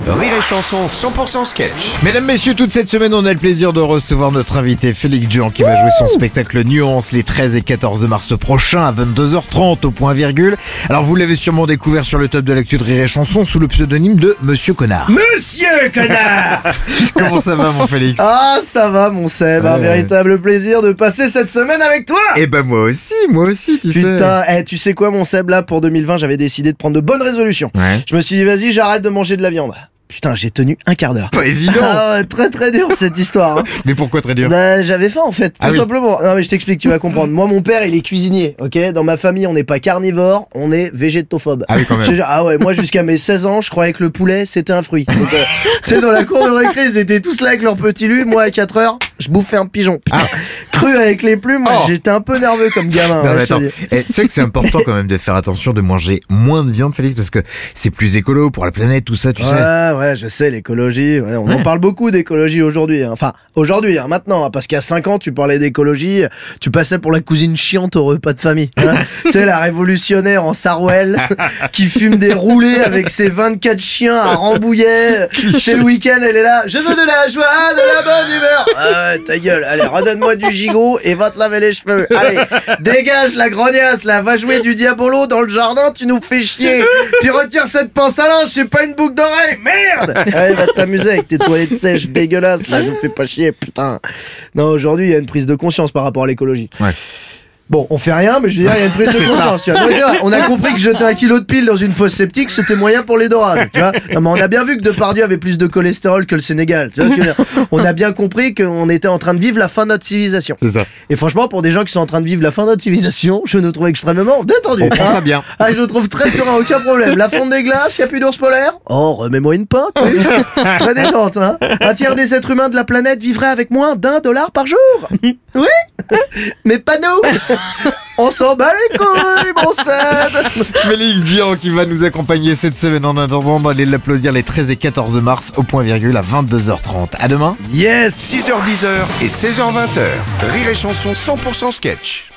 Rire et Chanson 100% sketch. Mesdames, Messieurs, toute cette semaine, on a le plaisir de recevoir notre invité Félix Jean qui va jouer son spectacle Nuance les 13 et 14 mars prochains à 22h30 au point virgule. Alors, vous l'avez sûrement découvert sur le top de l'actu de Rire et Chanson sous le pseudonyme de Monsieur Connard. Monsieur connard Comment ça va, mon Félix? Ah ça va mon Seb, un Ouais. véritable plaisir de passer cette semaine avec toi Eh ben, moi aussi, moi aussi, tu sais. Putain, eh, tu sais quoi mon Seb? Là pour 2020 j'avais décidé de prendre de bonnes résolutions. Ouais. Je me suis dit vas-y j'arrête de manger de la viande. Putain j'ai tenu un quart d'heure. Pas évident. Ah ouais, très très dur cette histoire. hein. Mais pourquoi très dur? Bah j'avais faim en fait, tout Ah oui. simplement. Non mais je t'explique, tu vas comprendre. Moi mon père il est cuisinier, ok? Dans ma famille on n'est pas carnivore, on est végétophobe. Ah oui, quand même. Je te jure, ah ouais, moi jusqu'à mes 16 ans, je croyais que le poulet c'était un fruit. Donc, euh, tu sais, dans la cour de récré, ils étaient tous là avec leur petit lu. Moi à 4 heures, je bouffais un pigeon. Putain, Cru avec les plumes, Oh. j'étais un peu nerveux comme gamin. Ouais. Eh, tu sais que c'est important quand même de faire attention de manger moins de viande, Félix, parce que c'est plus écolo pour la planète, tout ça, tu sais. Ouais, ouais, je sais, l'écologie. ouais, on en parle beaucoup d'écologie aujourd'hui. hein. Enfin, aujourd'hui, hein, maintenant, hein, parce qu'il y a 5 ans, tu parlais d'écologie, tu passais pour la cousine chiante au repas de famille. tu sais, la révolutionnaire en Sarwell qui fume des roulés avec ses 24 chiens à Rambouillet. C'est le week-end, elle est là. Je veux de la joie, de la bonne humeur. Ah ta gueule. Allez, redonne-moi du gigot et va te laver les cheveux. Allez, dégage la grognasse là. Va jouer du diabolo dans le jardin, tu nous fais chier. Puis retire cette pince à linge, c'est pas une boucle d'oreille. Merde. Allez, va t'amuser avec tes toilettes sèches dégueulasses là. Nous fais pas chier, putain. Non, aujourd'hui, il y a une prise de conscience par rapport à l'écologie. Ouais. Bon, on fait rien, mais je veux dire, il y a une prise de conscience. tu vois. Non, mais c'est vrai, on a compris que jeter un kilo de pile dans une fosse septique, c'était moyen pour les dorades. Tu vois non, mais on a bien vu que Depardieu avait plus de cholestérol que le Sénégal. Tu vois ce que je veux dire On a bien compris qu'on était en train de vivre la fin de notre civilisation. C'est ça. Et franchement, pour des gens qui sont en train de vivre la fin de notre civilisation, je nous trouve extrêmement détendu. On prend hein. ça bien. Ah, je nous trouve très serein, aucun problème. La fonte des glaces, y a plus d'ours polaire Oh, remets-moi une pinte, oui. Très détente, hein. Un tiers des êtres humains de la planète vivrait avec moins d'un dollar par jour. Oui Mais pas nous On s'en bat les couilles, mon Seb Félix Jean qui va nous accompagner cette semaine en attendant d'aller l'applaudir les 13 et 14 mars au point virgule à 22h30. À demain. Yes 6h10 et 16h20. Rire et Chanson 100% sketch.